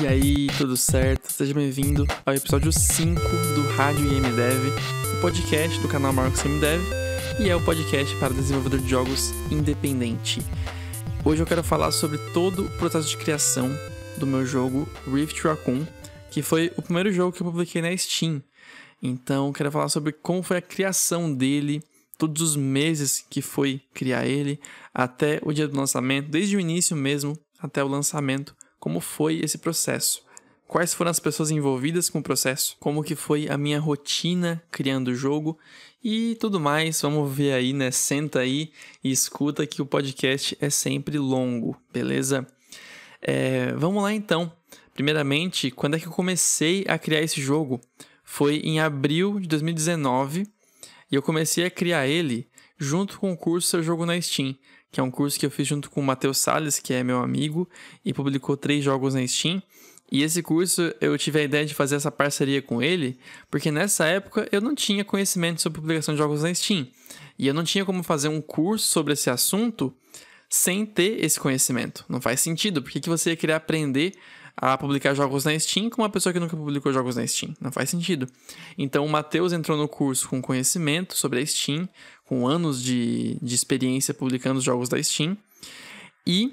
E aí, tudo certo? Seja bem-vindo ao episódio 5 do Rádio IMDev, o podcast do canal Marcos IMDev, e é o podcast para desenvolvedor de jogos independente. Hoje eu quero falar sobre todo o processo de criação do meu jogo Rift Raccoon, que foi o primeiro jogo que eu publiquei na Steam. Então, quero falar sobre como foi a criação dele, todos os meses que foi criar ele, até o dia do lançamento, desde o início mesmo até o lançamento como foi esse processo. Quais foram as pessoas envolvidas com o processo? Como que foi a minha rotina criando o jogo e tudo mais. Vamos ver aí, né? Senta aí e escuta que o podcast é sempre longo, beleza? É, vamos lá então. Primeiramente, quando é que eu comecei a criar esse jogo? Foi em abril de 2019 e eu comecei a criar ele junto com o curso Seu Jogo na Steam que é um curso que eu fiz junto com o Matheus Salles, que é meu amigo, e publicou três jogos na Steam. E esse curso eu tive a ideia de fazer essa parceria com ele, porque nessa época eu não tinha conhecimento sobre publicação de jogos na Steam. E eu não tinha como fazer um curso sobre esse assunto sem ter esse conhecimento. Não faz sentido. Por que, que você ia querer aprender a publicar jogos na Steam com uma pessoa que nunca publicou jogos na Steam. Não faz sentido. Então o Matheus entrou no curso com conhecimento sobre a Steam, com anos de, de experiência publicando os jogos da Steam. E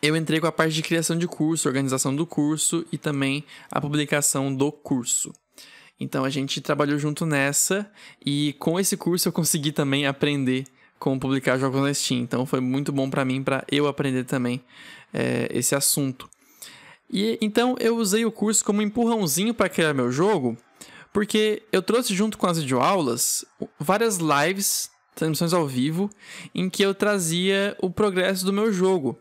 eu entrei com a parte de criação de curso, organização do curso e também a publicação do curso. Então a gente trabalhou junto nessa e com esse curso eu consegui também aprender como publicar jogos na Steam. Então foi muito bom para mim para eu aprender também é, esse assunto. E então eu usei o curso como empurrãozinho para criar meu jogo, porque eu trouxe junto com as videoaulas várias lives, transmissões ao vivo, em que eu trazia o progresso do meu jogo.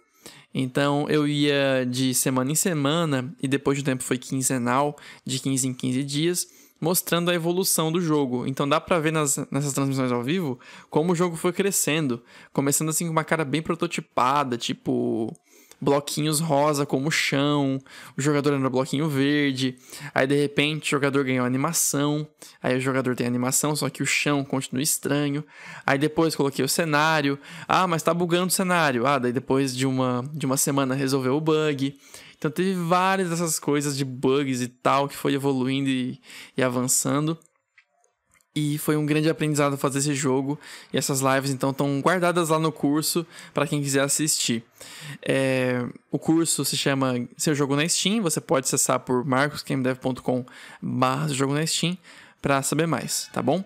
Então eu ia de semana em semana e depois de um tempo foi quinzenal, de 15 em 15 dias, mostrando a evolução do jogo. Então dá pra ver nas, nessas transmissões ao vivo como o jogo foi crescendo, começando assim com uma cara bem prototipada, tipo bloquinhos rosa como chão, o jogador anda bloquinho verde, aí de repente o jogador ganhou animação, aí o jogador tem animação, só que o chão continua estranho, aí depois coloquei o cenário, ah, mas tá bugando o cenário, ah, daí depois de uma, de uma semana resolveu o bug, então teve várias dessas coisas de bugs e tal que foi evoluindo e, e avançando. E foi um grande aprendizado fazer esse jogo. E essas lives, então, estão guardadas lá no curso para quem quiser assistir. É, o curso se chama Seu Jogo na Steam. Você pode acessar por marcosgamedev.com barra jogo na Steam para saber mais, tá bom?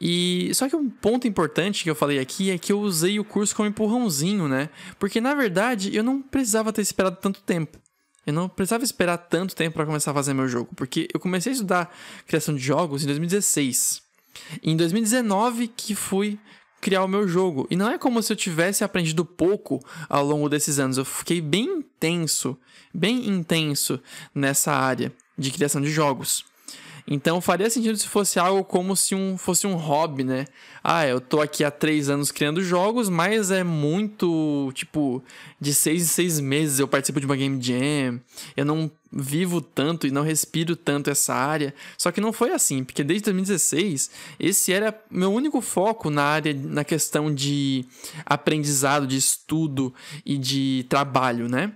E só que um ponto importante que eu falei aqui é que eu usei o curso como empurrãozinho, né? Porque na verdade eu não precisava ter esperado tanto tempo. Eu não precisava esperar tanto tempo para começar a fazer meu jogo, porque eu comecei a estudar criação de jogos em 2016. Em 2019 que fui criar o meu jogo. E não é como se eu tivesse aprendido pouco ao longo desses anos. Eu fiquei bem intenso, bem intenso nessa área de criação de jogos. Então faria sentido se fosse algo como se um, fosse um hobby, né? Ah, eu tô aqui há três anos criando jogos, mas é muito, tipo, de seis em seis meses eu participo de uma Game Jam. Eu não vivo tanto e não respiro tanto essa área. Só que não foi assim, porque desde 2016 esse era meu único foco na área, na questão de aprendizado, de estudo e de trabalho, né?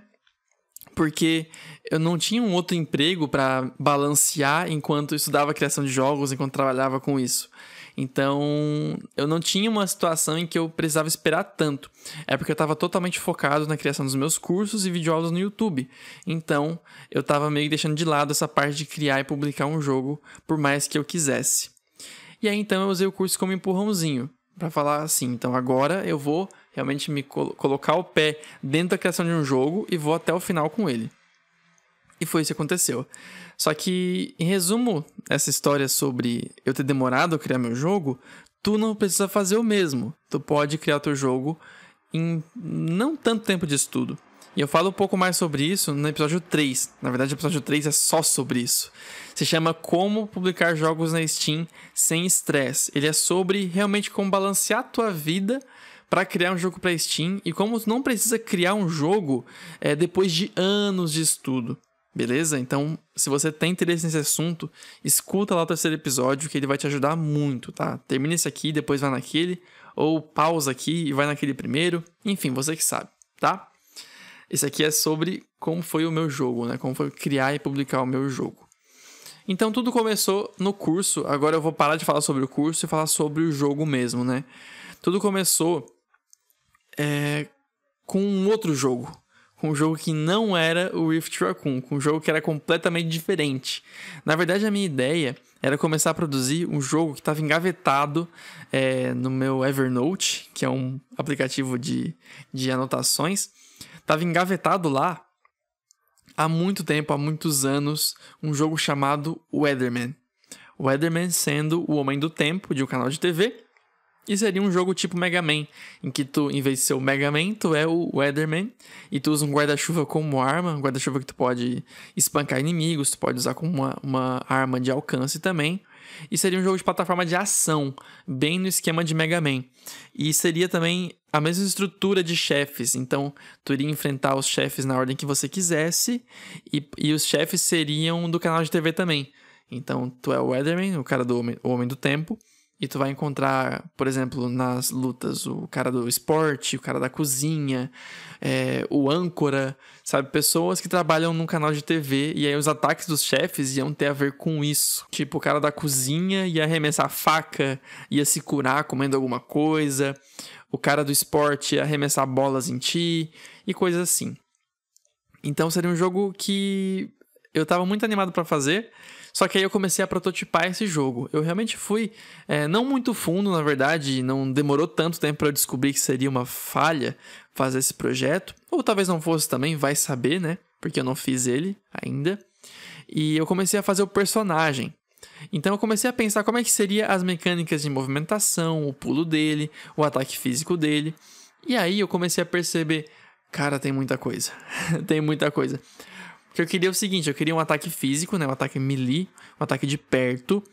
Porque eu não tinha um outro emprego para balancear enquanto estudava criação de jogos, enquanto trabalhava com isso. Então, eu não tinha uma situação em que eu precisava esperar tanto. É porque eu estava totalmente focado na criação dos meus cursos e videoaulas no YouTube. Então, eu estava meio deixando de lado essa parte de criar e publicar um jogo, por mais que eu quisesse. E aí, então, eu usei o curso como empurrãozinho, para falar assim: então agora eu vou realmente me col colocar o pé dentro da criação de um jogo e vou até o final com ele. E foi isso que aconteceu. Só que, em resumo, essa história sobre eu ter demorado a criar meu jogo, tu não precisa fazer o mesmo. Tu pode criar teu jogo em não tanto tempo de estudo. E eu falo um pouco mais sobre isso no episódio 3. Na verdade, o episódio 3 é só sobre isso. Se chama Como Publicar Jogos na Steam Sem Estresse. Ele é sobre realmente como balancear a tua vida para criar um jogo para Steam e como tu não precisa criar um jogo é, depois de anos de estudo. Beleza? Então, se você tem interesse nesse assunto, escuta lá o terceiro episódio que ele vai te ajudar muito, tá? Termina esse aqui, depois vai naquele, ou pausa aqui e vai naquele primeiro. Enfim, você que sabe, tá? Esse aqui é sobre como foi o meu jogo, né? Como foi criar e publicar o meu jogo. Então tudo começou no curso. Agora eu vou parar de falar sobre o curso e falar sobre o jogo mesmo, né? Tudo começou é, com um outro jogo. Com um jogo que não era o Rift Raccoon, com um jogo que era completamente diferente. Na verdade, a minha ideia era começar a produzir um jogo que estava engavetado é, no meu Evernote, que é um aplicativo de, de anotações. Estava engavetado lá há muito tempo, há muitos anos, um jogo chamado Weatherman. Weatherman sendo o Homem do Tempo de um canal de TV e seria um jogo tipo Mega Man, em que tu, em vez de ser o Mega Man, tu é o Weatherman e tu usa um guarda-chuva como arma, um guarda-chuva que tu pode espancar inimigos, tu pode usar como uma, uma arma de alcance também. E seria um jogo de plataforma de ação, bem no esquema de Mega Man. E seria também a mesma estrutura de chefes. Então, tu iria enfrentar os chefes na ordem que você quisesse. E, e os chefes seriam do canal de TV também. Então, tu é o Weatherman, o cara do Homem, o homem do Tempo. E tu vai encontrar, por exemplo, nas lutas, o cara do esporte, o cara da cozinha, é, o âncora, sabe? Pessoas que trabalham num canal de TV e aí os ataques dos chefes iam ter a ver com isso. Tipo, o cara da cozinha ia arremessar faca, ia se curar comendo alguma coisa. O cara do esporte ia arremessar bolas em ti e coisas assim. Então seria um jogo que eu tava muito animado para fazer. Só que aí eu comecei a prototipar esse jogo. Eu realmente fui é, não muito fundo, na verdade, não demorou tanto tempo para eu descobrir que seria uma falha fazer esse projeto. Ou talvez não fosse também, vai saber, né? Porque eu não fiz ele ainda. E eu comecei a fazer o personagem. Então eu comecei a pensar como é que seria as mecânicas de movimentação, o pulo dele, o ataque físico dele. E aí eu comecei a perceber, cara, tem muita coisa. tem muita coisa. Porque eu queria o seguinte, eu queria um ataque físico, né? Um ataque melee, um ataque de perto,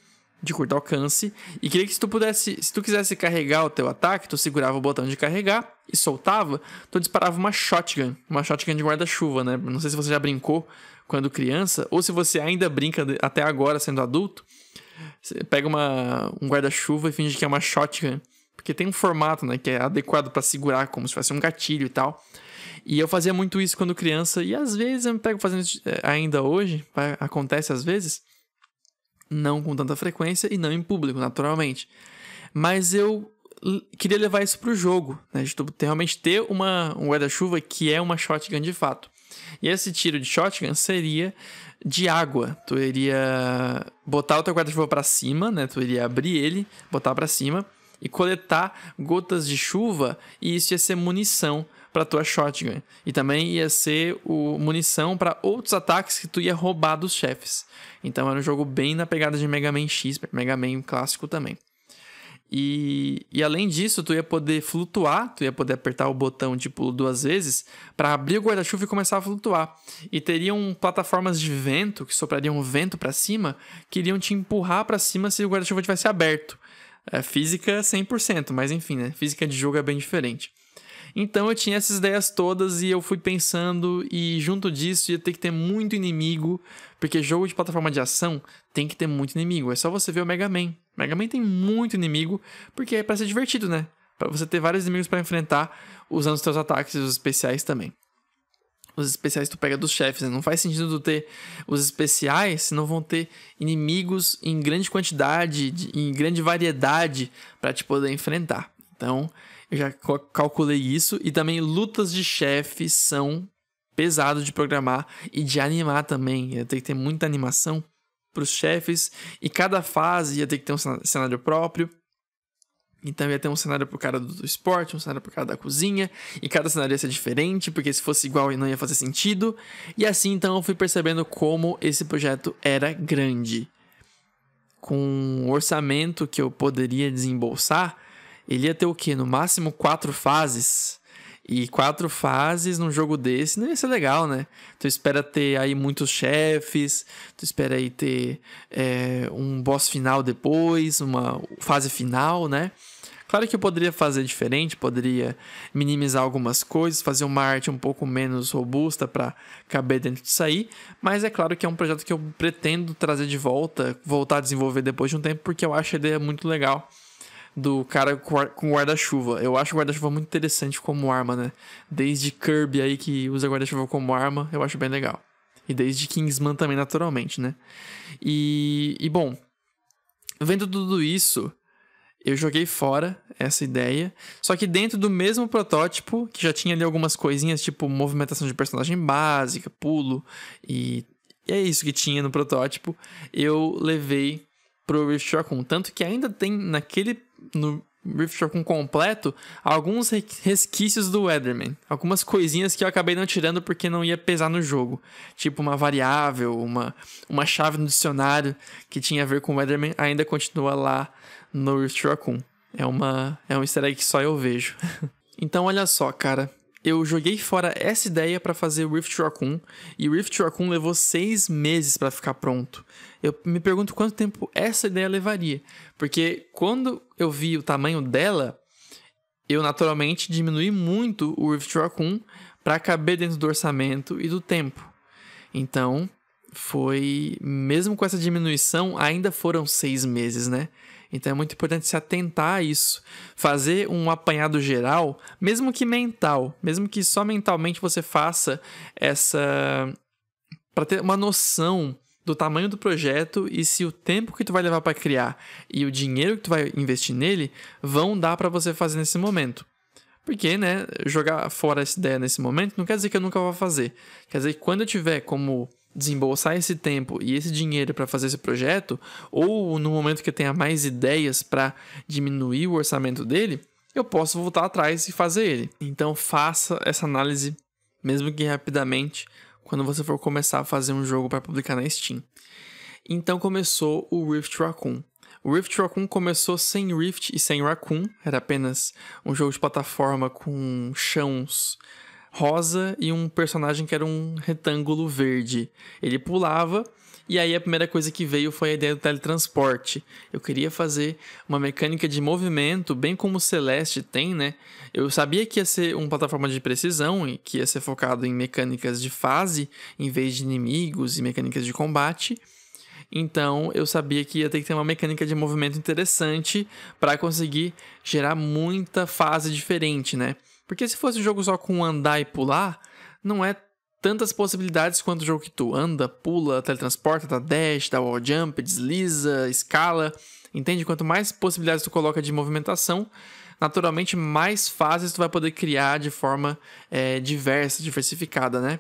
de curto alcance. E queria que se tu pudesse, se tu quisesse carregar o teu ataque, tu segurava o botão de carregar e soltava, tu disparava uma shotgun, uma shotgun de guarda-chuva, né? Não sei se você já brincou quando criança, ou se você ainda brinca até agora sendo adulto. Você pega uma, um guarda-chuva e finge que é uma shotgun. Porque tem um formato, né? Que é adequado para segurar, como se fosse um gatilho e tal. E eu fazia muito isso quando criança, e às vezes eu me pego fazendo isso eh, ainda hoje, acontece às vezes, não com tanta frequência e não em público, naturalmente. Mas eu queria levar isso pro jogo, né? De realmente ter uma, um guarda-chuva que é uma shotgun de fato. E esse tiro de shotgun seria de água. Tu iria botar o teu guarda-chuva para cima, né? Tu iria abrir ele, botar para cima e coletar gotas de chuva e isso ia ser munição para tua shotgun. E também ia ser o munição para outros ataques que tu ia roubar dos chefes. Então era um jogo bem na pegada de Mega Man X, Mega Man clássico também. E, e além disso, tu ia poder flutuar, tu ia poder apertar o botão de pulo duas vezes para abrir o guarda-chuva e começar a flutuar. E teriam plataformas de vento que soprariam vento para cima, que iriam te empurrar para cima se o guarda-chuva tivesse aberto. É física 100%, mas enfim, né? Física de jogo é bem diferente. Então eu tinha essas ideias todas e eu fui pensando, e junto disso ia ter que ter muito inimigo, porque jogo de plataforma de ação tem que ter muito inimigo. É só você ver o Mega Man. Mega Man tem muito inimigo, porque é pra ser divertido, né? Pra você ter vários inimigos para enfrentar usando os seus ataques e os especiais também. Os especiais tu pega dos chefes, né? Não faz sentido tu ter os especiais se não vão ter inimigos em grande quantidade, em grande variedade para te poder enfrentar. Então, eu já calculei isso. E também lutas de chefe são pesados de programar e de animar também. Ia ter que ter muita animação para os chefes. E cada fase ia ter que ter um cenário próprio. Então ia ter um cenário pro cara do esporte, um cenário pro cara da cozinha, e cada cenário ia ser diferente, porque se fosse igual não ia fazer sentido. E assim então eu fui percebendo como esse projeto era grande. Com orçamento que eu poderia desembolsar, ele ia ter o quê? No máximo quatro fases. E quatro fases num jogo desse não ia ser legal, né? Tu espera ter aí muitos chefes, tu espera aí ter é, um boss final depois, uma fase final, né? Claro que eu poderia fazer diferente, poderia minimizar algumas coisas, fazer uma arte um pouco menos robusta para caber dentro disso aí, mas é claro que é um projeto que eu pretendo trazer de volta, voltar a desenvolver depois de um tempo, porque eu acho a ideia muito legal do cara com guarda-chuva. Eu acho o guarda-chuva muito interessante como arma, né? Desde Kirby aí que usa guarda-chuva como arma, eu acho bem legal. E desde Kingsman também, naturalmente, né? E, e bom, vendo tudo isso, eu joguei fora essa ideia. Só que dentro do mesmo protótipo, que já tinha ali algumas coisinhas, tipo movimentação de personagem básica, pulo, e, e é isso que tinha no protótipo, eu levei pro Rift Raccoon. Tanto que ainda tem naquele. No Rift Raccoon completo, alguns resquícios do Weatherman. Algumas coisinhas que eu acabei não tirando porque não ia pesar no jogo. Tipo uma variável, uma, uma chave no dicionário que tinha a ver com o Weatherman, ainda continua lá no Rift Raccoon. É, uma, é um easter egg que só eu vejo. então, olha só, cara eu joguei fora essa ideia para fazer o Rift Raccoon e o Rift Raccoon levou seis meses para ficar pronto. Eu me pergunto quanto tempo essa ideia levaria, porque quando eu vi o tamanho dela, eu naturalmente diminui muito o Rift Raccoon para caber dentro do orçamento e do tempo. Então, foi mesmo com essa diminuição, ainda foram seis meses, né? Então é muito importante se atentar a isso. Fazer um apanhado geral, mesmo que mental, mesmo que só mentalmente você faça essa. para ter uma noção do tamanho do projeto e se o tempo que tu vai levar para criar e o dinheiro que tu vai investir nele vão dar para você fazer nesse momento. Porque, né, jogar fora essa ideia nesse momento não quer dizer que eu nunca vou fazer. Quer dizer que quando eu tiver como desembolsar esse tempo e esse dinheiro para fazer esse projeto, ou no momento que eu tenha mais ideias para diminuir o orçamento dele, eu posso voltar atrás e fazer ele. Então faça essa análise, mesmo que rapidamente, quando você for começar a fazer um jogo para publicar na Steam. Então começou o Rift Raccoon. O Rift Raccoon começou sem Rift e sem Raccoon, era apenas um jogo de plataforma com chãos rosa e um personagem que era um retângulo verde. Ele pulava e aí a primeira coisa que veio foi a ideia do teletransporte. Eu queria fazer uma mecânica de movimento, bem como o Celeste tem, né? Eu sabia que ia ser uma plataforma de precisão e que ia ser focado em mecânicas de fase em vez de inimigos e mecânicas de combate. Então eu sabia que ia ter que ter uma mecânica de movimento interessante para conseguir gerar muita fase diferente, né? Porque se fosse um jogo só com andar e pular, não é tantas possibilidades quanto o jogo que tu anda, pula, teletransporta, dá dash, dá wall jump, desliza, escala. Entende? Quanto mais possibilidades tu coloca de movimentação, naturalmente mais fases tu vai poder criar de forma é, diversa, diversificada, né?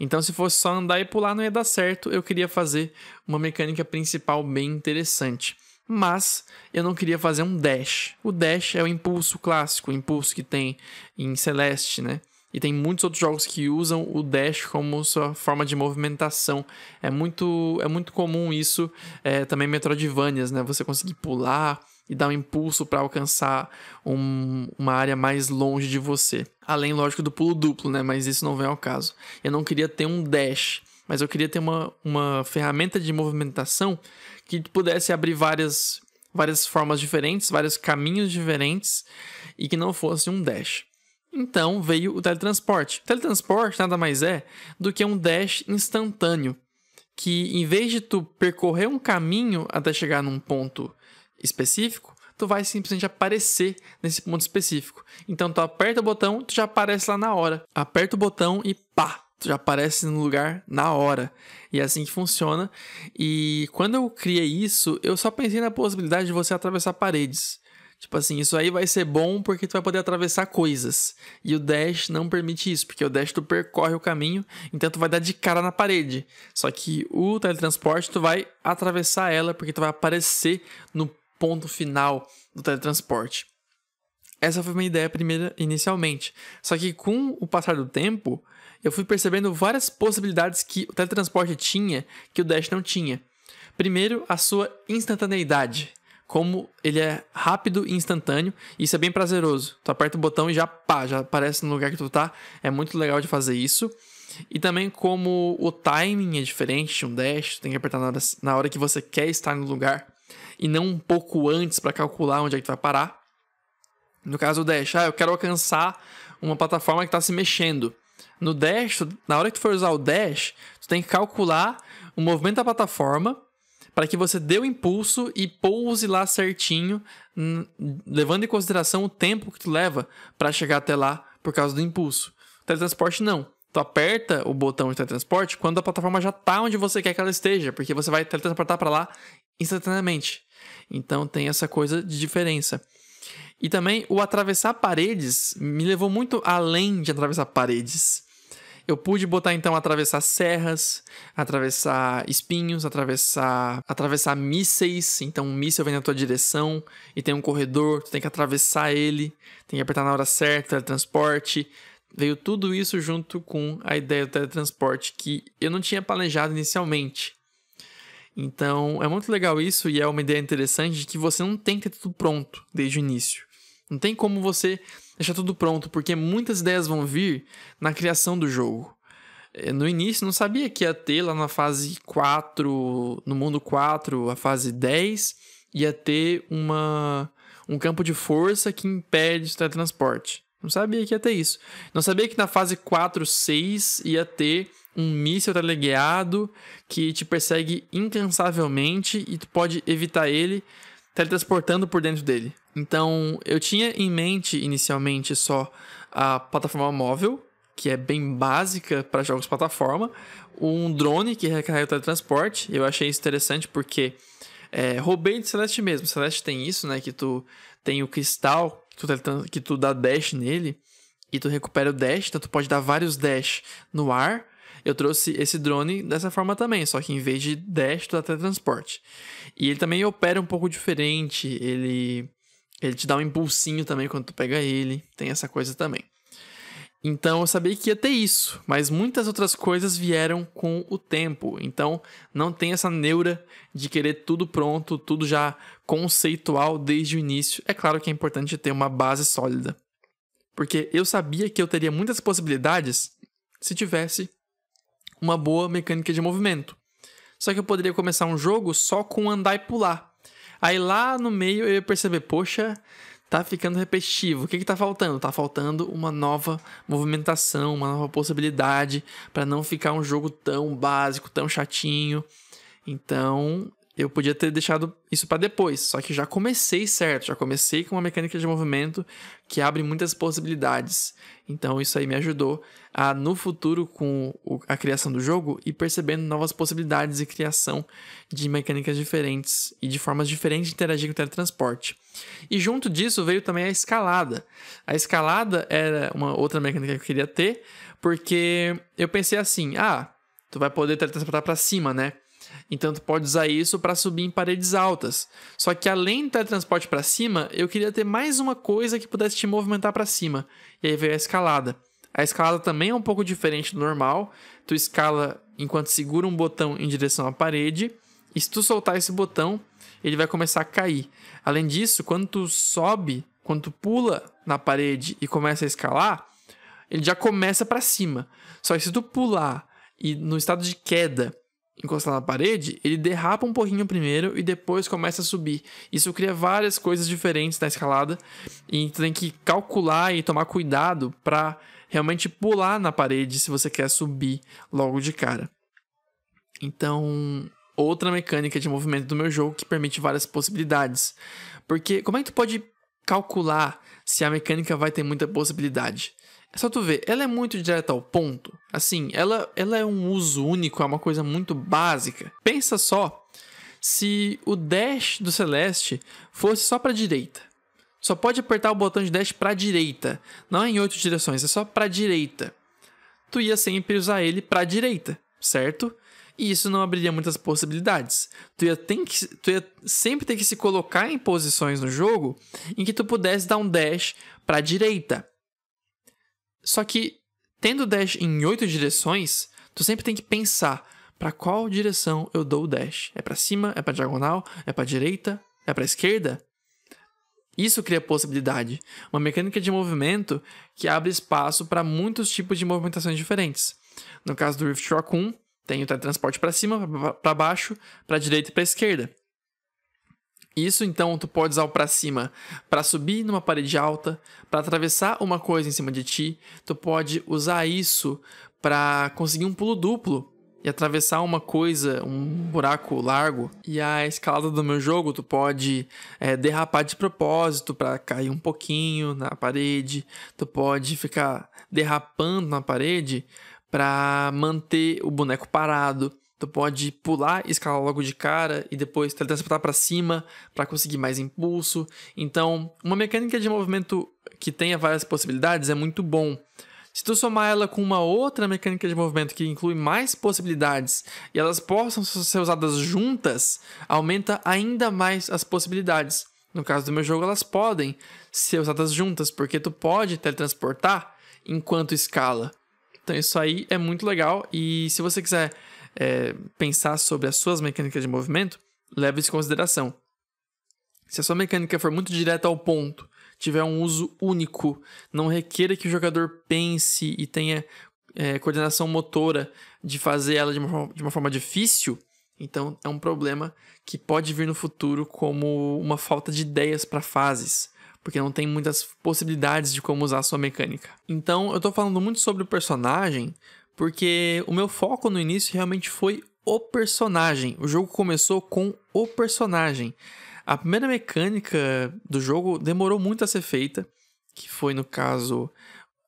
Então, se fosse só andar e pular, não ia dar certo. Eu queria fazer uma mecânica principal bem interessante mas eu não queria fazer um dash. O dash é o impulso clássico, o impulso que tem em Celeste, né? E tem muitos outros jogos que usam o dash como sua forma de movimentação. É muito, é muito comum isso é, também Metroidvanias, né? Você conseguir pular e dar um impulso para alcançar um, uma área mais longe de você. Além, lógico, do pulo duplo, né? Mas isso não vem ao caso. Eu não queria ter um dash, mas eu queria ter uma, uma ferramenta de movimentação que pudesse abrir várias, várias formas diferentes, vários caminhos diferentes e que não fosse um dash. Então veio o teletransporte. O teletransporte nada mais é do que um dash instantâneo, que em vez de tu percorrer um caminho até chegar num ponto específico, tu vai simplesmente aparecer nesse ponto específico. Então tu aperta o botão, tu já aparece lá na hora. Aperta o botão e pá, já aparece no lugar na hora. E é assim que funciona. E quando eu criei isso, eu só pensei na possibilidade de você atravessar paredes. Tipo assim, isso aí vai ser bom porque tu vai poder atravessar coisas. E o Dash não permite isso, porque o Dash tu percorre o caminho, então tu vai dar de cara na parede. Só que o teletransporte tu vai atravessar ela porque tu vai aparecer no ponto final do teletransporte. Essa foi uma ideia primeira inicialmente. Só que com o passar do tempo, eu fui percebendo várias possibilidades que o teletransporte tinha que o Dash não tinha. Primeiro, a sua instantaneidade. Como ele é rápido e instantâneo, isso é bem prazeroso. Tu aperta o botão e já pá, já aparece no lugar que tu tá. É muito legal de fazer isso. E também como o timing é diferente de um dash, tu tem que apertar na hora, na hora que você quer estar no lugar e não um pouco antes para calcular onde é que tu vai parar. No caso do dash, ah, eu quero alcançar uma plataforma que está se mexendo. No dash, na hora que tu for usar o dash, tu tem que calcular o movimento da plataforma para que você dê o impulso e pouse lá certinho, levando em consideração o tempo que tu leva para chegar até lá por causa do impulso. Teletransporte não. Tu aperta o botão de teletransporte quando a plataforma já tá onde você quer que ela esteja, porque você vai teletransportar para lá instantaneamente. Então tem essa coisa de diferença. E também o atravessar paredes me levou muito além de atravessar paredes. Eu pude botar então atravessar serras, atravessar espinhos, atravessar atravessar mísseis. Então um míssel vem na tua direção e tem um corredor, tu tem que atravessar ele, tem que apertar na hora certa, teletransporte. Veio tudo isso junto com a ideia do teletransporte que eu não tinha planejado inicialmente. Então é muito legal isso e é uma ideia interessante de que você não tem que ter tudo pronto desde o início. Não tem como você deixar tudo pronto, porque muitas ideias vão vir na criação do jogo. É, no início, não sabia que ia ter lá na fase 4, no mundo 4, a fase 10, ia ter uma, um campo de força que impede o teletransporte. Não sabia que ia ter isso. Não sabia que na fase 4, 6 ia ter um míssil teleguiado que te persegue incansavelmente e tu pode evitar ele teletransportando por dentro dele. Então, eu tinha em mente inicialmente só a plataforma móvel, que é bem básica para jogos plataforma, um drone que recarrega o teletransporte. Eu achei isso interessante porque é, roubei de Celeste mesmo. Celeste tem isso, né? Que tu tem o cristal que tu, que tu dá dash nele e tu recupera o dash, então tu pode dar vários dash no ar eu trouxe esse drone dessa forma também, só que em vez de dash, tu dá teletransporte. E ele também opera um pouco diferente, ele, ele te dá um impulsinho também quando tu pega ele, tem essa coisa também. Então eu sabia que ia ter isso, mas muitas outras coisas vieram com o tempo. Então não tem essa neura de querer tudo pronto, tudo já conceitual desde o início. É claro que é importante ter uma base sólida. Porque eu sabia que eu teria muitas possibilidades se tivesse uma boa mecânica de movimento. Só que eu poderia começar um jogo só com andar e pular. Aí lá no meio eu ia perceber, poxa, tá ficando repetitivo. O que que tá faltando? Tá faltando uma nova movimentação, uma nova possibilidade para não ficar um jogo tão básico, tão chatinho. Então, eu podia ter deixado isso para depois, só que já comecei certo, já comecei com uma mecânica de movimento que abre muitas possibilidades. Então isso aí me ajudou no futuro com a criação do jogo e percebendo novas possibilidades de criação de mecânicas diferentes e de formas diferentes de interagir com o teletransporte. E junto disso veio também a escalada. A escalada era uma outra mecânica que eu queria ter, porque eu pensei assim: "Ah, tu vai poder teletransportar para cima, né?" Então tu pode usar isso para subir em paredes altas. Só que além do teletransporte para cima, eu queria ter mais uma coisa que pudesse te movimentar para cima. E aí veio a escalada. A escalada também é um pouco diferente do normal. Tu escala enquanto segura um botão em direção à parede. E se tu soltar esse botão, ele vai começar a cair. Além disso, quando tu sobe, quando tu pula na parede e começa a escalar, ele já começa para cima. Só que se tu pular e no estado de queda encostar na parede, ele derrapa um pouquinho primeiro e depois começa a subir. Isso cria várias coisas diferentes na escalada e tu tem que calcular e tomar cuidado para realmente pular na parede se você quer subir logo de cara. Então, outra mecânica de movimento do meu jogo que permite várias possibilidades. Porque como é que tu pode calcular se a mecânica vai ter muita possibilidade? É só tu ver, ela é muito direta ao ponto. Assim, ela, ela é um uso único, é uma coisa muito básica. Pensa só se o dash do Celeste fosse só para direita. Só pode apertar o botão de dash para direita, não é em oito direções, é só para direita. Tu ia sempre usar ele para direita, certo? E isso não abriria muitas possibilidades. Tu ia, que, tu ia sempre ter que se colocar em posições no jogo em que tu pudesse dar um dash para direita. Só que, tendo dash em oito direções, tu sempre tem que pensar para qual direção eu dou o dash. É para cima? É para diagonal? É para direita? É para esquerda? Isso cria possibilidade, uma mecânica de movimento que abre espaço para muitos tipos de movimentações diferentes. No caso do Rift Rock 1, tem o teletransporte para cima, para baixo, para direita e para esquerda. Isso então tu pode usar o para cima para subir numa parede alta, para atravessar uma coisa em cima de ti. Tu pode usar isso para conseguir um pulo duplo e atravessar uma coisa, um buraco largo, e a escalada do meu jogo, tu pode é, derrapar de propósito para cair um pouquinho na parede, tu pode ficar derrapando na parede para manter o boneco parado. Tu pode pular, escalar logo de cara e depois teletransportar para cima para conseguir mais impulso. Então, uma mecânica de movimento que tenha várias possibilidades é muito bom. Se tu somar ela com uma outra mecânica de movimento que inclui mais possibilidades e elas possam ser usadas juntas, aumenta ainda mais as possibilidades. No caso do meu jogo, elas podem ser usadas juntas, porque tu pode teletransportar enquanto escala. Então isso aí é muito legal e se você quiser é, pensar sobre as suas mecânicas de movimento, leve isso em consideração. Se a sua mecânica for muito direta ao ponto tiver um uso único, não requer que o jogador pense e tenha é, coordenação motora de fazer ela de uma, de uma forma difícil, então é um problema que pode vir no futuro como uma falta de ideias para fases, porque não tem muitas possibilidades de como usar a sua mecânica. Então eu estou falando muito sobre o personagem, porque o meu foco no início realmente foi o personagem. O jogo começou com o personagem. A primeira mecânica do jogo demorou muito a ser feita, que foi no caso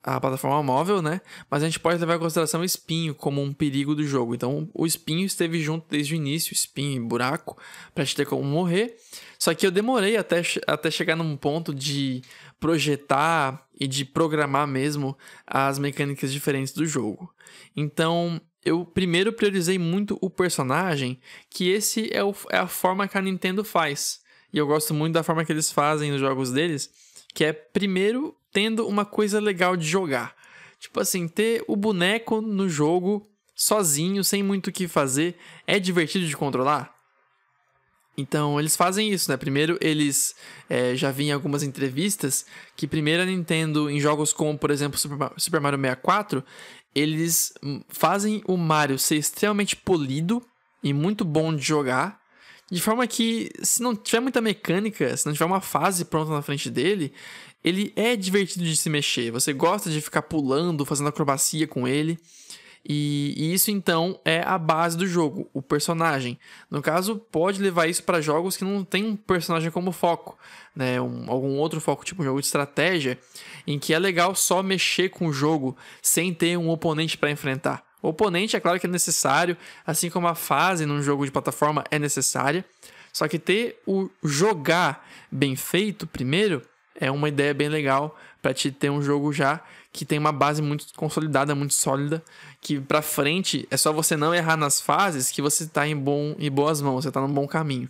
a plataforma móvel, né? Mas a gente pode levar em consideração o espinho como um perigo do jogo. Então, o espinho esteve junto desde o início, espinho e buraco, pra gente ter como morrer. Só que eu demorei até, até chegar num ponto de projetar e de programar mesmo as mecânicas diferentes do jogo. Então, eu primeiro priorizei muito o personagem, que esse é, o, é a forma que a Nintendo faz. E eu gosto muito da forma que eles fazem os jogos deles, que é primeiro tendo uma coisa legal de jogar. Tipo assim, ter o boneco no jogo sozinho, sem muito o que fazer, é divertido de controlar? Então, eles fazem isso, né? Primeiro, eles é, já vi em algumas entrevistas que primeiro a Nintendo, em jogos como, por exemplo, Super Mario 64, eles fazem o Mario ser extremamente polido e muito bom de jogar. De forma que, se não tiver muita mecânica, se não tiver uma fase pronta na frente dele, ele é divertido de se mexer. Você gosta de ficar pulando, fazendo acrobacia com ele. E, e, isso então é a base do jogo, o personagem. No caso, pode levar isso para jogos que não tem um personagem como foco, né? Um, algum outro foco, tipo um jogo de estratégia, em que é legal só mexer com o jogo sem ter um oponente para enfrentar. O oponente, é claro que é necessário, assim como a fase num jogo de plataforma é necessária. Só que ter o jogar bem feito primeiro é uma ideia bem legal para te ter um jogo já que tem uma base muito consolidada, muito sólida, que para frente é só você não errar nas fases que você está em bom em boas mãos, você está no bom caminho.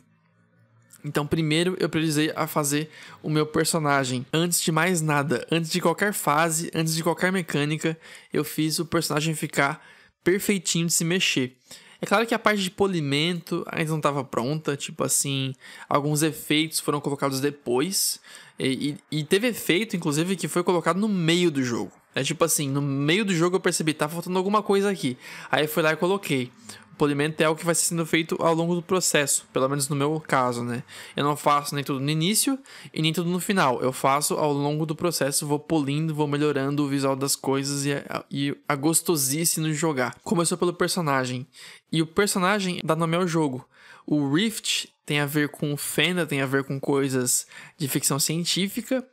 Então, primeiro eu precisei a fazer o meu personagem. Antes de mais nada, antes de qualquer fase, antes de qualquer mecânica, eu fiz o personagem ficar perfeitinho de se mexer. É claro que a parte de polimento ainda não estava pronta, tipo assim, alguns efeitos foram colocados depois. E, e, e, teve efeito, inclusive, que foi colocado no meio do jogo. É tipo assim, no meio do jogo eu percebi, tá faltando alguma coisa aqui. Aí eu fui lá e coloquei polimento é algo que vai sendo feito ao longo do processo, pelo menos no meu caso, né? Eu não faço nem tudo no início e nem tudo no final. Eu faço ao longo do processo, vou polindo, vou melhorando o visual das coisas e a, e a gostosice no jogar. Começou pelo personagem. E o personagem dá nome ao jogo. O Rift tem a ver com Fenda, tem a ver com coisas de ficção científica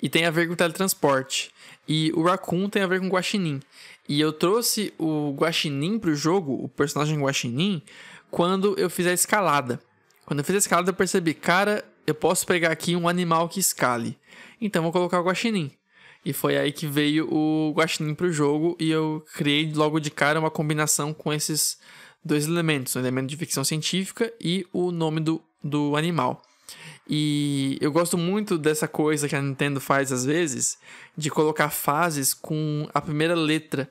e tem a ver com teletransporte. E o Raccoon tem a ver com Guaxinim. E eu trouxe o Guaxinim pro jogo, o personagem Guaxinim, quando eu fiz a escalada. Quando eu fiz a escalada, eu percebi, cara, eu posso pegar aqui um animal que escale. Então vou colocar o Guaxinim. E foi aí que veio o Guaxinim pro jogo e eu criei logo de cara uma combinação com esses dois elementos, um elemento de ficção científica e o nome do, do animal. E eu gosto muito dessa coisa que a Nintendo faz às vezes, de colocar fases com a primeira letra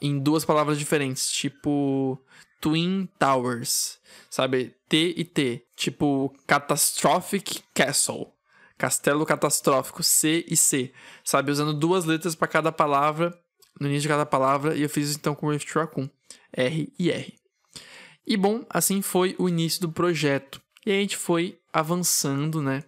em duas palavras diferentes, tipo Twin Towers, sabe? T e T, tipo Catastrophic Castle, Castelo Catastrófico, C e C, sabe? Usando duas letras para cada palavra, no início de cada palavra, e eu fiz então com Rift Raccoon, R e R. E bom, assim foi o início do projeto. E a gente foi avançando, né?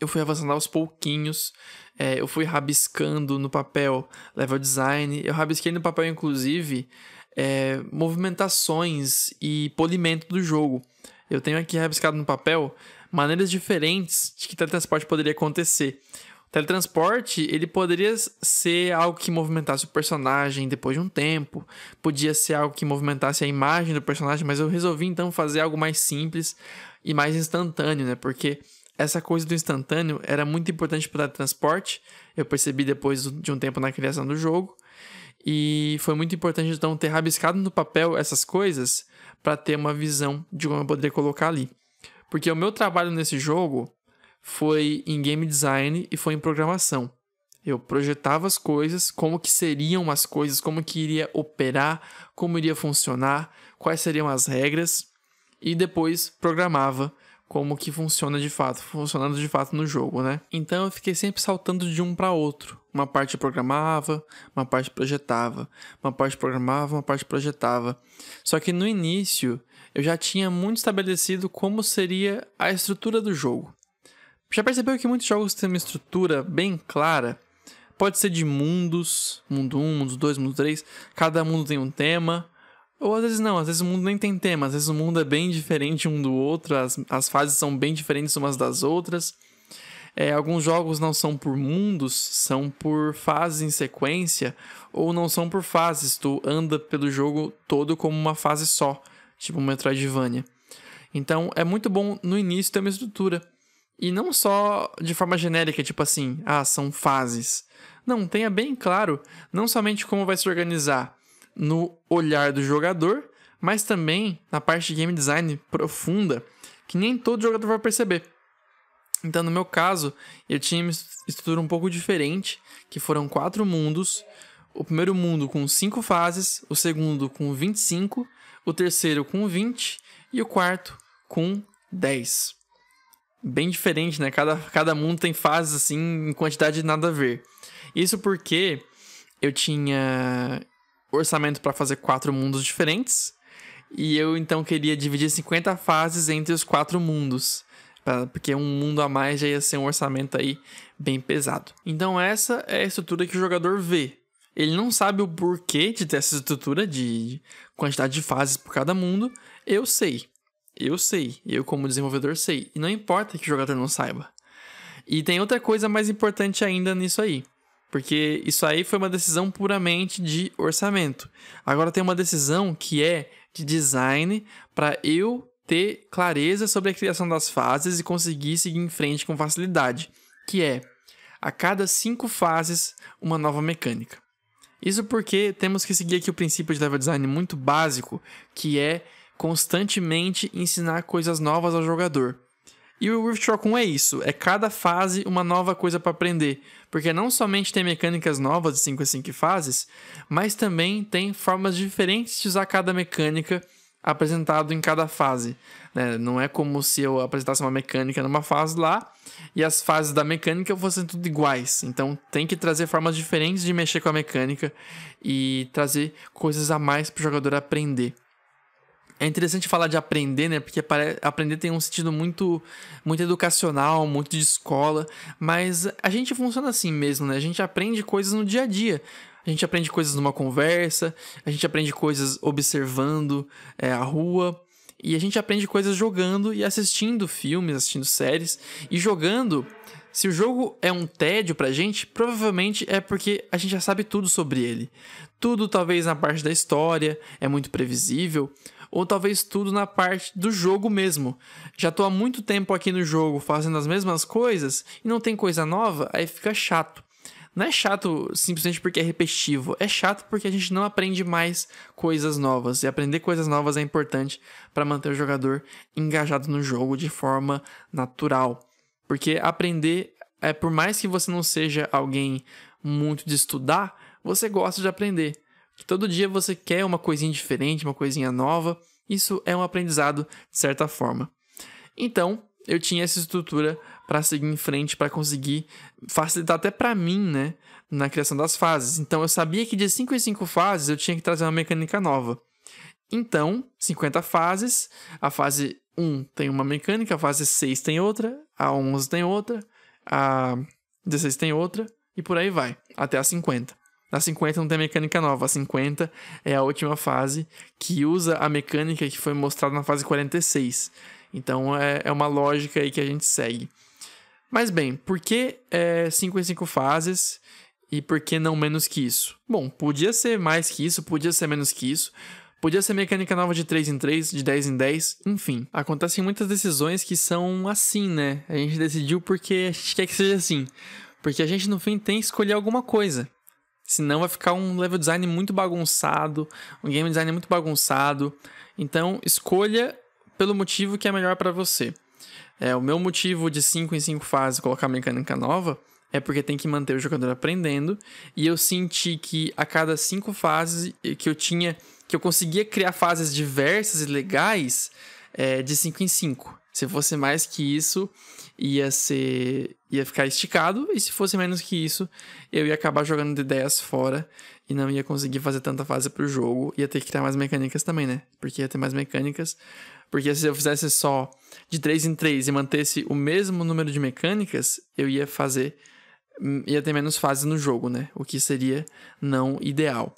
Eu fui avançando aos pouquinhos, é, eu fui rabiscando no papel level design. Eu rabisquei no papel, inclusive, é, movimentações e polimento do jogo. Eu tenho aqui rabiscado no papel maneiras diferentes de que teletransporte poderia acontecer. O teletransporte, ele poderia ser algo que movimentasse o personagem depois de um tempo, podia ser algo que movimentasse a imagem do personagem, mas eu resolvi então fazer algo mais simples e mais instantâneo, né? Porque essa coisa do instantâneo era muito importante para o teletransporte. Eu percebi depois de um tempo na criação do jogo. E foi muito importante então ter rabiscado no papel essas coisas para ter uma visão de como eu poderia colocar ali. Porque o meu trabalho nesse jogo foi em game design e foi em programação. Eu projetava as coisas, como que seriam as coisas, como que iria operar, como iria funcionar, quais seriam as regras e depois programava como que funciona de fato, funcionando de fato no jogo, né? Então eu fiquei sempre saltando de um para outro. Uma parte programava, uma parte projetava, uma parte programava, uma parte projetava. Só que no início eu já tinha muito estabelecido como seria a estrutura do jogo. Já percebeu que muitos jogos têm uma estrutura bem clara? Pode ser de mundos, mundo 1, mundo 2, mundo 3, cada mundo tem um tema, ou às vezes não, às vezes o mundo nem tem tema, às vezes o mundo é bem diferente um do outro, as, as fases são bem diferentes umas das outras. É, alguns jogos não são por mundos, são por fases em sequência, ou não são por fases, tu anda pelo jogo todo como uma fase só, tipo um Metroidvania. Então é muito bom no início ter uma estrutura. E não só de forma genérica, tipo assim, ah, são fases. Não, tenha bem claro não somente como vai se organizar, no olhar do jogador, mas também na parte de game design profunda, que nem todo jogador vai perceber. Então, no meu caso, eu tinha uma estrutura um pouco diferente, que foram quatro mundos. O primeiro mundo com cinco fases, o segundo com 25, o terceiro com 20 e o quarto com 10. Bem diferente, né? Cada, cada mundo tem fases assim em quantidade de nada a ver. Isso porque eu tinha orçamento para fazer quatro mundos diferentes. E eu então queria dividir 50 fases entre os quatro mundos. Pra, porque um mundo a mais já ia ser um orçamento aí bem pesado. Então essa é a estrutura que o jogador vê. Ele não sabe o porquê de ter essa estrutura de quantidade de fases por cada mundo. Eu sei. Eu sei. Eu, como desenvolvedor, sei. E não importa que o jogador não saiba. E tem outra coisa mais importante ainda nisso aí. Porque isso aí foi uma decisão puramente de orçamento. Agora tem uma decisão que é de design para eu ter clareza sobre a criação das fases e conseguir seguir em frente com facilidade, que é a cada cinco fases uma nova mecânica. Isso porque temos que seguir aqui o princípio de level design muito básico, que é constantemente ensinar coisas novas ao jogador. E o Rift Rock 1 é isso, é cada fase uma nova coisa para aprender, porque não somente tem mecânicas novas de 5 a 5 fases, mas também tem formas diferentes de usar cada mecânica apresentado em cada fase. Né? Não é como se eu apresentasse uma mecânica numa fase lá e as fases da mecânica fossem tudo iguais. Então tem que trazer formas diferentes de mexer com a mecânica e trazer coisas a mais para o jogador aprender. É interessante falar de aprender, né? Porque aprender tem um sentido muito, muito educacional, muito de escola, mas a gente funciona assim mesmo, né? A gente aprende coisas no dia a dia. A gente aprende coisas numa conversa, a gente aprende coisas observando é, a rua, e a gente aprende coisas jogando e assistindo filmes, assistindo séries. E jogando, se o jogo é um tédio pra gente, provavelmente é porque a gente já sabe tudo sobre ele. Tudo, talvez, na parte da história, é muito previsível ou talvez tudo na parte do jogo mesmo. Já tô há muito tempo aqui no jogo fazendo as mesmas coisas e não tem coisa nova, aí fica chato. Não é chato simplesmente porque é repetitivo, é chato porque a gente não aprende mais coisas novas. E aprender coisas novas é importante para manter o jogador engajado no jogo de forma natural. Porque aprender, é por mais que você não seja alguém muito de estudar, você gosta de aprender que todo dia você quer uma coisinha diferente, uma coisinha nova. Isso é um aprendizado de certa forma. Então, eu tinha essa estrutura para seguir em frente, para conseguir facilitar até para mim, né, na criação das fases. Então, eu sabia que de 5 em 5 fases eu tinha que trazer uma mecânica nova. Então, 50 fases, a fase 1 tem uma mecânica, a fase 6 tem outra, a 11 tem outra, a 16 tem outra, e por aí vai, até a 50. Na 50 não tem mecânica nova. A 50 é a última fase que usa a mecânica que foi mostrada na fase 46. Então é, é uma lógica aí que a gente segue. Mas bem, por que 5 é, em 5 fases e por que não menos que isso? Bom, podia ser mais que isso, podia ser menos que isso. Podia ser mecânica nova de 3 em 3, de 10 em 10, enfim. Acontecem muitas decisões que são assim, né? A gente decidiu porque a gente quer que seja assim. Porque a gente, no fim, tem que escolher alguma coisa. Senão vai ficar um level design muito bagunçado, um game design muito bagunçado. Então, escolha pelo motivo que é melhor para você. É, o meu motivo de 5 em 5 fases colocar mecânica nova é porque tem que manter o jogador aprendendo. E eu senti que a cada 5 fases que eu tinha que eu conseguia criar fases diversas e legais é, de 5 em 5. Se fosse mais que isso, ia ser. ia ficar esticado, e se fosse menos que isso, eu ia acabar jogando de ideias fora e não ia conseguir fazer tanta fase pro jogo. Ia ter que criar mais mecânicas também, né? Porque ia ter mais mecânicas. Porque se eu fizesse só de 3 em 3 e mantesse o mesmo número de mecânicas, eu ia fazer. ia ter menos fases no jogo, né? O que seria não ideal.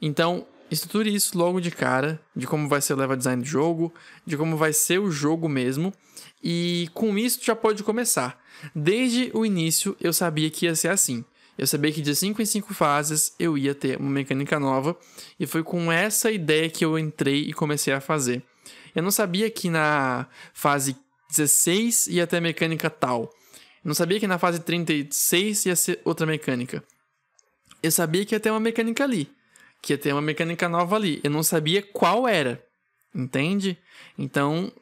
Então, estruture isso logo de cara, de como vai ser o level design do jogo, de como vai ser o jogo mesmo, e com isso já pode começar. Desde o início eu sabia que ia ser assim. Eu sabia que de 5 em 5 fases eu ia ter uma mecânica nova, e foi com essa ideia que eu entrei e comecei a fazer. Eu não sabia que na fase 16 ia ter mecânica tal. Eu não sabia que na fase 36 ia ser outra mecânica. Eu sabia que ia ter uma mecânica ali que ia ter uma mecânica nova ali. Eu não sabia qual era. Entende? Então,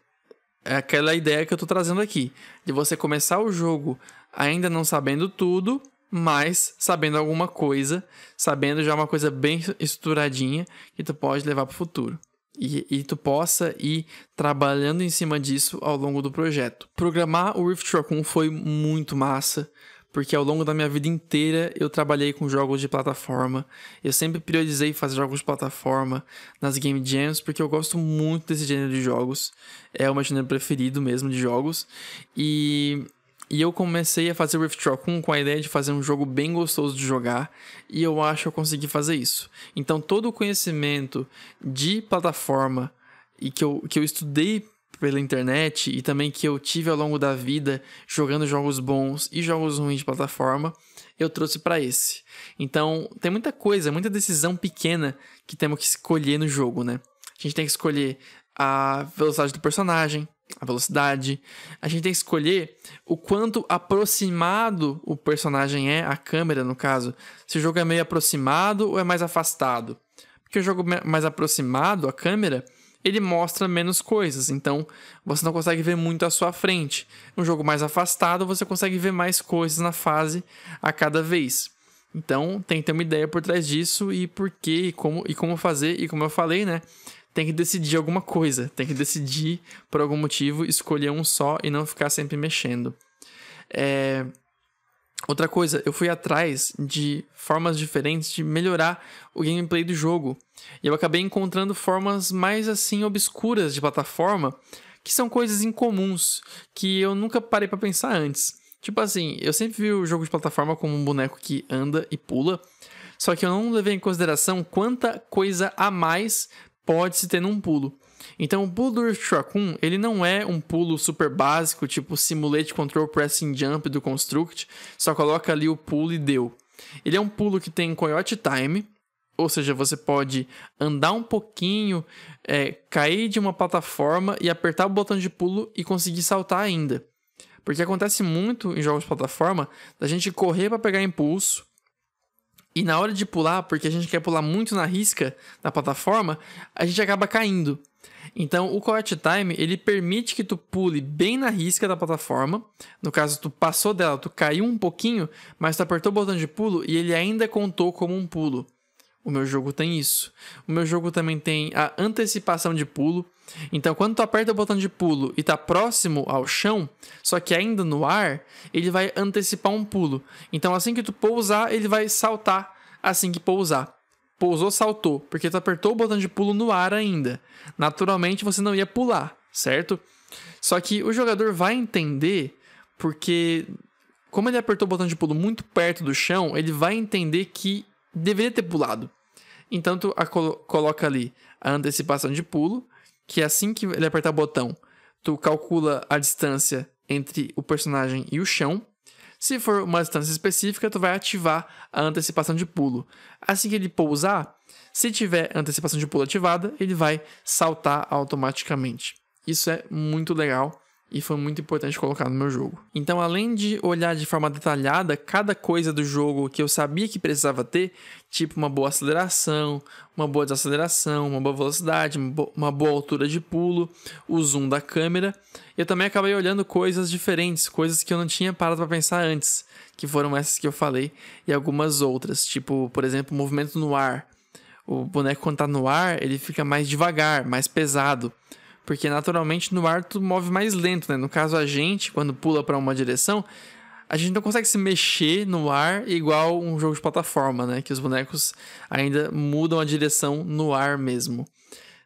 é aquela ideia que eu tô trazendo aqui. De você começar o jogo ainda não sabendo tudo, mas sabendo alguma coisa, sabendo já uma coisa bem estruturadinha que tu pode levar para o futuro. E, e, tu possa ir trabalhando em cima disso ao longo do projeto. Programar o Rift Raccoon foi muito massa porque ao longo da minha vida inteira eu trabalhei com jogos de plataforma. Eu sempre priorizei fazer jogos de plataforma nas game jams, porque eu gosto muito desse gênero de jogos. É o meu gênero preferido mesmo de jogos. E, e eu comecei a fazer Rift Rock com a ideia de fazer um jogo bem gostoso de jogar, e eu acho que eu consegui fazer isso. Então todo o conhecimento de plataforma e que eu, que eu estudei pela internet e também que eu tive ao longo da vida jogando jogos bons e jogos ruins de plataforma, eu trouxe para esse. Então, tem muita coisa, muita decisão pequena que temos que escolher no jogo, né? A gente tem que escolher a velocidade do personagem, a velocidade. A gente tem que escolher o quanto aproximado o personagem é, a câmera no caso. Se o jogo é meio aproximado ou é mais afastado. Porque o jogo mais aproximado, a câmera, ele mostra menos coisas, então você não consegue ver muito à sua frente. Um jogo mais afastado, você consegue ver mais coisas na fase a cada vez. Então, tem que ter uma ideia por trás disso e por quê, e como, e como fazer, e como eu falei, né? Tem que decidir alguma coisa, tem que decidir por algum motivo, escolher um só e não ficar sempre mexendo. É, Outra coisa, eu fui atrás de formas diferentes de melhorar o gameplay do jogo. E eu acabei encontrando formas mais assim obscuras de plataforma, que são coisas incomuns, que eu nunca parei para pensar antes. Tipo assim, eu sempre vi o jogo de plataforma como um boneco que anda e pula, só que eu não levei em consideração quanta coisa a mais pode se ter num pulo. Então o pulo do Rift Raccoon, ele não é um pulo super básico, tipo Simulate Control Pressing Jump do Construct, só coloca ali o pulo e deu. Ele é um pulo que tem Coyote Time, ou seja, você pode andar um pouquinho, é, cair de uma plataforma e apertar o botão de pulo e conseguir saltar ainda. Porque acontece muito em jogos de plataforma da gente correr para pegar impulso e na hora de pular, porque a gente quer pular muito na risca da plataforma, a gente acaba caindo. Então, o Correct Time, ele permite que tu pule bem na risca da plataforma. No caso, tu passou dela, tu caiu um pouquinho, mas tu apertou o botão de pulo e ele ainda contou como um pulo. O meu jogo tem isso. O meu jogo também tem a antecipação de pulo. Então, quando tu aperta o botão de pulo e tá próximo ao chão, só que ainda no ar, ele vai antecipar um pulo. Então, assim que tu pousar, ele vai saltar assim que pousar. Pousou, saltou, porque tu apertou o botão de pulo no ar ainda. Naturalmente você não ia pular, certo? Só que o jogador vai entender porque como ele apertou o botão de pulo muito perto do chão, ele vai entender que deveria ter pulado. Então tu colo coloca ali a antecipação de pulo, que é assim que ele apertar o botão, tu calcula a distância entre o personagem e o chão. Se for uma distância específica, tu vai ativar a antecipação de pulo. Assim que ele pousar, se tiver antecipação de pulo ativada, ele vai saltar automaticamente. Isso é muito legal e foi muito importante colocar no meu jogo. Então, além de olhar de forma detalhada cada coisa do jogo que eu sabia que precisava ter, tipo uma boa aceleração, uma boa desaceleração, uma boa velocidade, uma boa altura de pulo, o zoom da câmera, eu também acabei olhando coisas diferentes, coisas que eu não tinha parado para pensar antes, que foram essas que eu falei, e algumas outras, tipo, por exemplo, movimento no ar. O boneco quando tá no ar, ele fica mais devagar, mais pesado. Porque naturalmente no ar tu move mais lento, né? No caso a gente, quando pula para uma direção, a gente não consegue se mexer no ar igual um jogo de plataforma, né? Que os bonecos ainda mudam a direção no ar mesmo.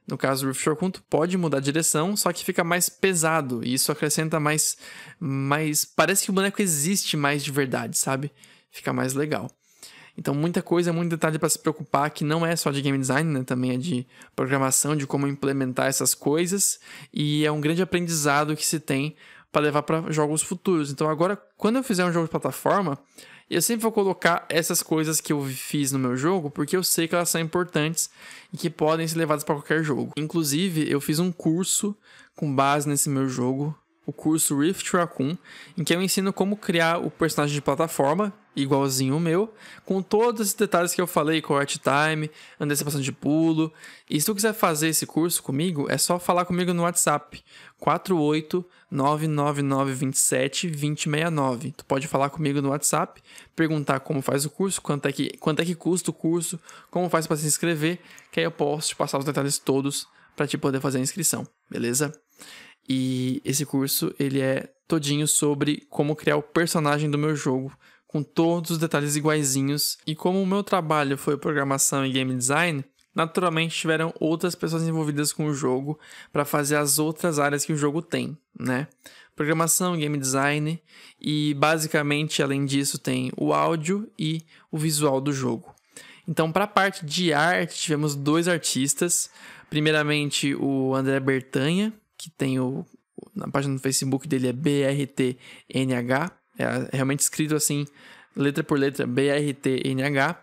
No caso do Rift Shorkun, tu pode mudar a direção, só que fica mais pesado. E isso acrescenta mais, mais... Parece que o boneco existe mais de verdade, sabe? Fica mais legal. Então, muita coisa, muito detalhe para se preocupar, que não é só de game design, né? também é de programação, de como implementar essas coisas, e é um grande aprendizado que se tem para levar para jogos futuros. Então, agora, quando eu fizer um jogo de plataforma, eu sempre vou colocar essas coisas que eu fiz no meu jogo, porque eu sei que elas são importantes e que podem ser levadas para qualquer jogo. Inclusive, eu fiz um curso com base nesse meu jogo, o curso Rift Raccoon, em que eu ensino como criar o personagem de plataforma, igualzinho o meu, com todos os detalhes que eu falei, art time, antecipação de pulo. E se tu quiser fazer esse curso comigo, é só falar comigo no WhatsApp, 48999272069. Tu pode falar comigo no WhatsApp, perguntar como faz o curso, quanto é que, quanto é que custa o curso, como faz para se inscrever, que aí eu posso te passar os detalhes todos para te poder fazer a inscrição, beleza? E esse curso, ele é todinho sobre como criar o personagem do meu jogo, com todos os detalhes iguaizinhos. E como o meu trabalho foi programação e game design, naturalmente tiveram outras pessoas envolvidas com o jogo para fazer as outras áreas que o jogo tem, né? Programação, game design e basicamente além disso tem o áudio e o visual do jogo. Então, para a parte de arte, tivemos dois artistas. Primeiramente, o André Bertanha, que tem o. Na página do Facebook dele é BRTNH, é realmente escrito assim, letra por letra, BRTNH.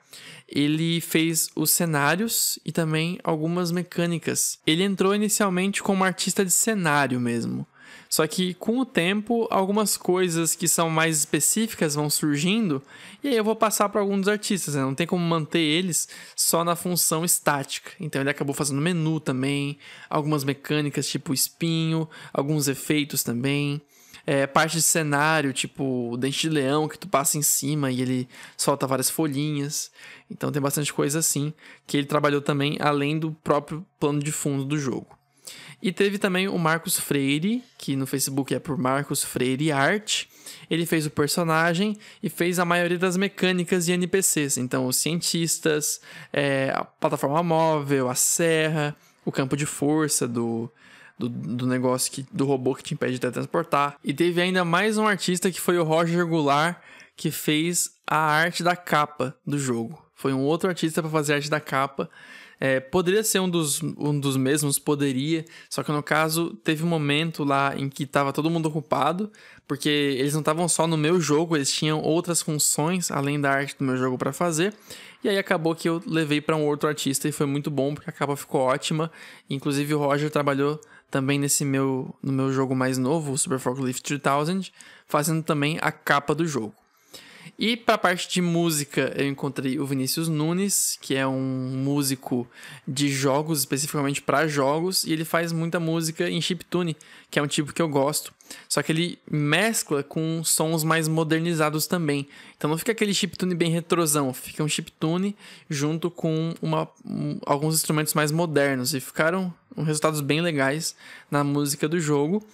Ele fez os cenários e também algumas mecânicas. Ele entrou inicialmente como artista de cenário mesmo. Só que com o tempo, algumas coisas que são mais específicas vão surgindo, e aí eu vou passar para alguns artistas, né? não tem como manter eles só na função estática. Então ele acabou fazendo menu também, algumas mecânicas tipo espinho, alguns efeitos também. É, parte de cenário, tipo o dente de leão que tu passa em cima e ele solta várias folhinhas. Então tem bastante coisa assim que ele trabalhou também, além do próprio plano de fundo do jogo. E teve também o Marcos Freire, que no Facebook é por Marcos Freire Art. Ele fez o personagem e fez a maioria das mecânicas e NPCs. Então, os cientistas, é, a plataforma móvel, a serra, o campo de força do, do, do, negócio que, do robô que te impede de transportar. E teve ainda mais um artista que foi o Roger Goulart, que fez a arte da capa do jogo. Foi um outro artista para fazer a arte da capa. É, poderia ser um dos, um dos mesmos, poderia, só que no caso teve um momento lá em que estava todo mundo ocupado, porque eles não estavam só no meu jogo, eles tinham outras funções além da arte do meu jogo para fazer. E aí acabou que eu levei para um outro artista e foi muito bom, porque a capa ficou ótima. Inclusive o Roger trabalhou também nesse meu no meu jogo mais novo, o Super Forklift 3000, fazendo também a capa do jogo. E para a parte de música, eu encontrei o Vinícius Nunes, que é um músico de jogos, especificamente para jogos, e ele faz muita música em chiptune, que é um tipo que eu gosto. Só que ele mescla com sons mais modernizados também. Então não fica aquele chiptune bem retrosão, fica um chiptune junto com uma, um, alguns instrumentos mais modernos e ficaram resultados bem legais na música do jogo.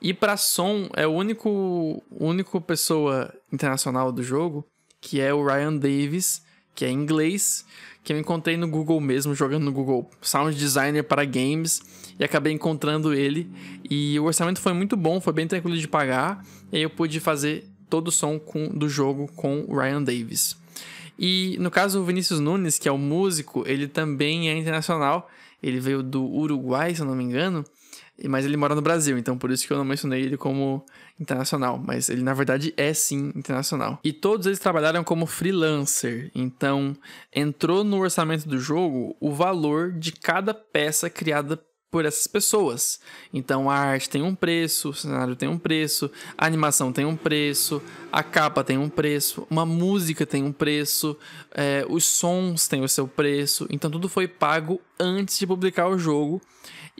E para som, é o único, único pessoa internacional do jogo, que é o Ryan Davis, que é inglês, que eu encontrei no Google mesmo, jogando no Google Sound Designer para games, e acabei encontrando ele. E o orçamento foi muito bom, foi bem tranquilo de pagar, e aí eu pude fazer todo o som com, do jogo com o Ryan Davis. E no caso o Vinícius Nunes, que é o músico, ele também é internacional. Ele veio do Uruguai, se eu não me engano, mas ele mora no Brasil, então por isso que eu não mencionei ele como internacional, mas ele na verdade é sim internacional. E todos eles trabalharam como freelancer, então entrou no orçamento do jogo o valor de cada peça criada por essas pessoas. Então a arte tem um preço, o cenário tem um preço, a animação tem um preço, a capa tem um preço, uma música tem um preço, é, os sons têm o seu preço. Então tudo foi pago antes de publicar o jogo.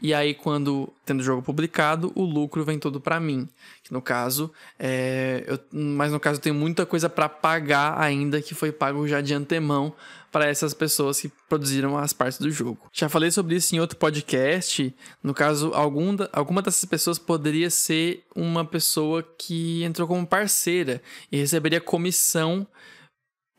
E aí, quando tendo o jogo publicado, o lucro vem todo para mim. Que no caso, é, eu, mas no caso eu tenho muita coisa para pagar ainda que foi pago já de antemão para essas pessoas que produziram as partes do jogo. Já falei sobre isso em outro podcast. No caso, algum da, alguma dessas pessoas poderia ser uma pessoa que entrou como parceira e receberia comissão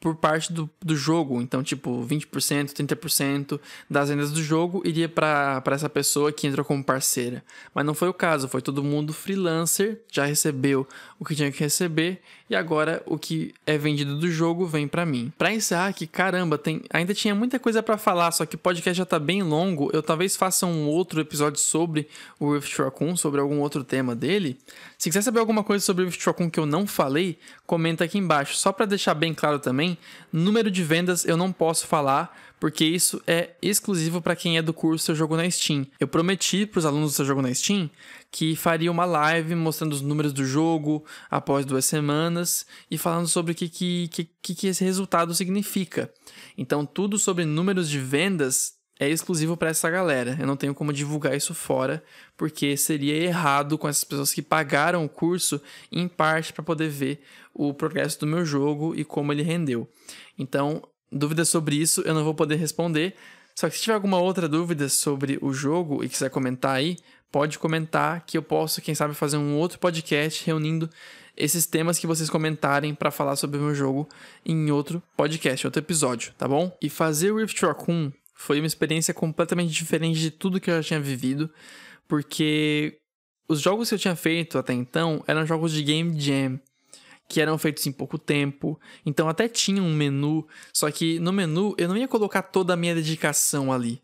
por parte do, do jogo. Então, tipo, 20%, 30% das vendas do jogo iria para essa pessoa que entrou como parceira. Mas não foi o caso, foi todo mundo freelancer, já recebeu o que tinha que receber e agora o que é vendido do jogo vem para mim. Para encerrar aqui, caramba, tem ainda tinha muita coisa para falar, só que o podcast já tá bem longo. Eu talvez faça um outro episódio sobre o Rift Raccoon, sobre algum outro tema dele. Se quiser saber alguma coisa sobre o Rift Raccoon que eu não falei, comenta aqui embaixo. Só para deixar bem claro também, número de vendas eu não posso falar porque isso é exclusivo para quem é do curso Seu Jogo na Steam. Eu prometi para os alunos do Seu Jogo na Steam que faria uma live mostrando os números do jogo após duas semanas e falando sobre o que, que, que, que esse resultado significa. Então, tudo sobre números de vendas é exclusivo para essa galera. Eu não tenho como divulgar isso fora, porque seria errado com essas pessoas que pagaram o curso em parte para poder ver o progresso do meu jogo e como ele rendeu. Então, dúvidas sobre isso eu não vou poder responder. Só que se tiver alguma outra dúvida sobre o jogo e quiser comentar aí, pode comentar que eu posso, quem sabe, fazer um outro podcast reunindo esses temas que vocês comentarem para falar sobre o meu jogo em outro podcast, outro episódio, tá bom? E fazer o Rift Raccoon foi uma experiência completamente diferente de tudo que eu já tinha vivido, porque os jogos que eu tinha feito até então eram jogos de Game Jam que eram feitos em pouco tempo. Então até tinha um menu, só que no menu eu não ia colocar toda a minha dedicação ali.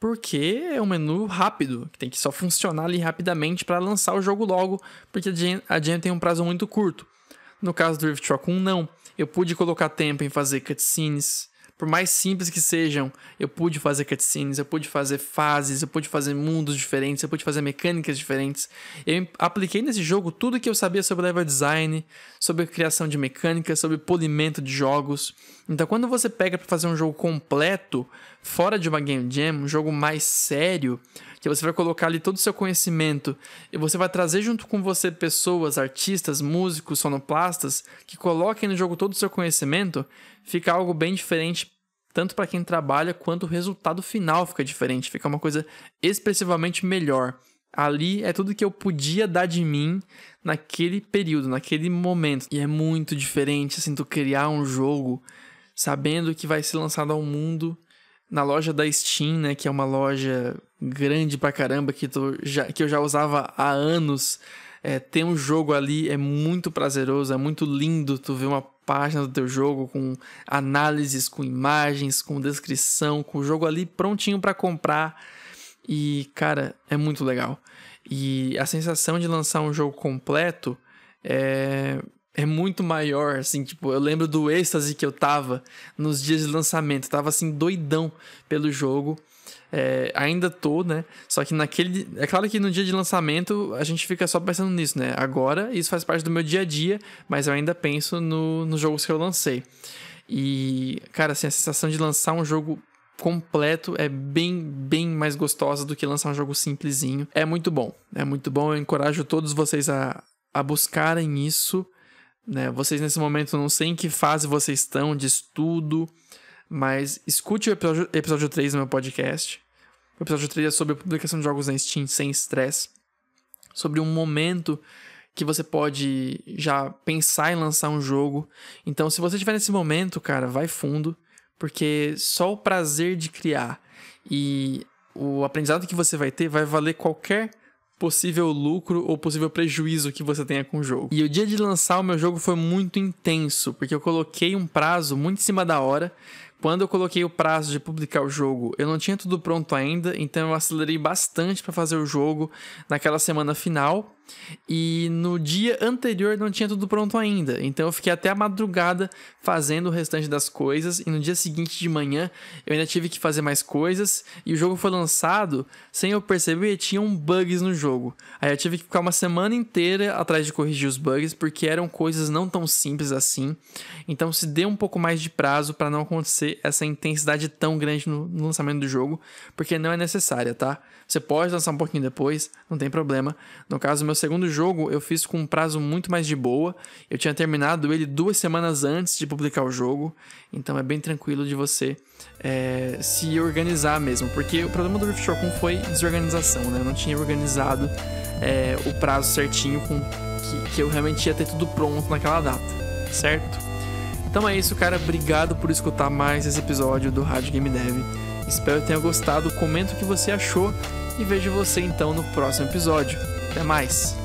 Porque é um menu rápido, que tem que só funcionar ali rapidamente para lançar o jogo logo, porque a Jam tem um prazo muito curto. No caso do Rift Rock 1, não. Eu pude colocar tempo em fazer cutscenes, por mais simples que sejam, eu pude fazer cutscenes, eu pude fazer fases, eu pude fazer mundos diferentes, eu pude fazer mecânicas diferentes. Eu apliquei nesse jogo tudo que eu sabia sobre level design, sobre criação de mecânicas, sobre polimento de jogos. Então, quando você pega para fazer um jogo completo, fora de uma game jam, um jogo mais sério, que você vai colocar ali todo o seu conhecimento e você vai trazer junto com você pessoas, artistas, músicos, sonoplastas que coloquem no jogo todo o seu conhecimento, fica algo bem diferente tanto para quem trabalha quanto o resultado final fica diferente, fica uma coisa expressivamente melhor. Ali é tudo que eu podia dar de mim naquele período, naquele momento. E é muito diferente assim tu criar um jogo sabendo que vai ser lançado ao mundo na loja da Steam, né, que é uma loja grande pra caramba que, tu já, que eu já usava há anos. É, ter um jogo ali é muito prazeroso, é muito lindo tu ver uma página do teu jogo com análises, com imagens, com descrição, com o jogo ali prontinho para comprar. E, cara, é muito legal. E a sensação de lançar um jogo completo é, é muito maior, assim, tipo, eu lembro do êxtase que eu tava nos dias de lançamento, tava assim doidão pelo jogo. É, ainda tô, né? Só que naquele. É claro que no dia de lançamento a gente fica só pensando nisso, né? Agora isso faz parte do meu dia a dia, mas eu ainda penso no, nos jogos que eu lancei. E, cara, assim, a sensação de lançar um jogo completo é bem, bem mais gostosa do que lançar um jogo simplesinho. É muito bom, é muito bom. Eu encorajo todos vocês a, a buscarem isso. Né? Vocês nesse momento não sei em que fase vocês estão de estudo, mas escute o episódio, episódio 3 do meu podcast. O episódio 3 é sobre a publicação de jogos na Steam sem estresse. Sobre um momento que você pode já pensar em lançar um jogo. Então, se você estiver nesse momento, cara, vai fundo, porque só o prazer de criar e o aprendizado que você vai ter vai valer qualquer possível lucro ou possível prejuízo que você tenha com o jogo. E o dia de lançar o meu jogo foi muito intenso, porque eu coloquei um prazo muito em cima da hora. Quando eu coloquei o prazo de publicar o jogo, eu não tinha tudo pronto ainda, então eu acelerei bastante para fazer o jogo naquela semana final. E no dia anterior não tinha tudo pronto ainda. Então eu fiquei até a madrugada fazendo o restante das coisas. E no dia seguinte de manhã eu ainda tive que fazer mais coisas. E o jogo foi lançado, sem eu perceber, tinham bugs no jogo. Aí eu tive que ficar uma semana inteira atrás de corrigir os bugs, porque eram coisas não tão simples assim. Então se deu um pouco mais de prazo para não acontecer essa intensidade tão grande no, no lançamento do jogo, porque não é necessária, tá? Você pode lançar um pouquinho depois, não tem problema. No caso, meu segundo jogo eu fiz com um prazo muito mais de boa. Eu tinha terminado ele duas semanas antes de publicar o jogo, então é bem tranquilo de você é, se organizar mesmo. Porque o problema do Rift Shotgun foi desorganização, né? Eu não tinha organizado é, o prazo certinho com que, que eu realmente ia ter tudo pronto naquela data, certo? Então é isso, cara. Obrigado por escutar mais esse episódio do Rádio Game Dev. Espero que tenha gostado. Comenta o que você achou e vejo você então no próximo episódio. Até mais!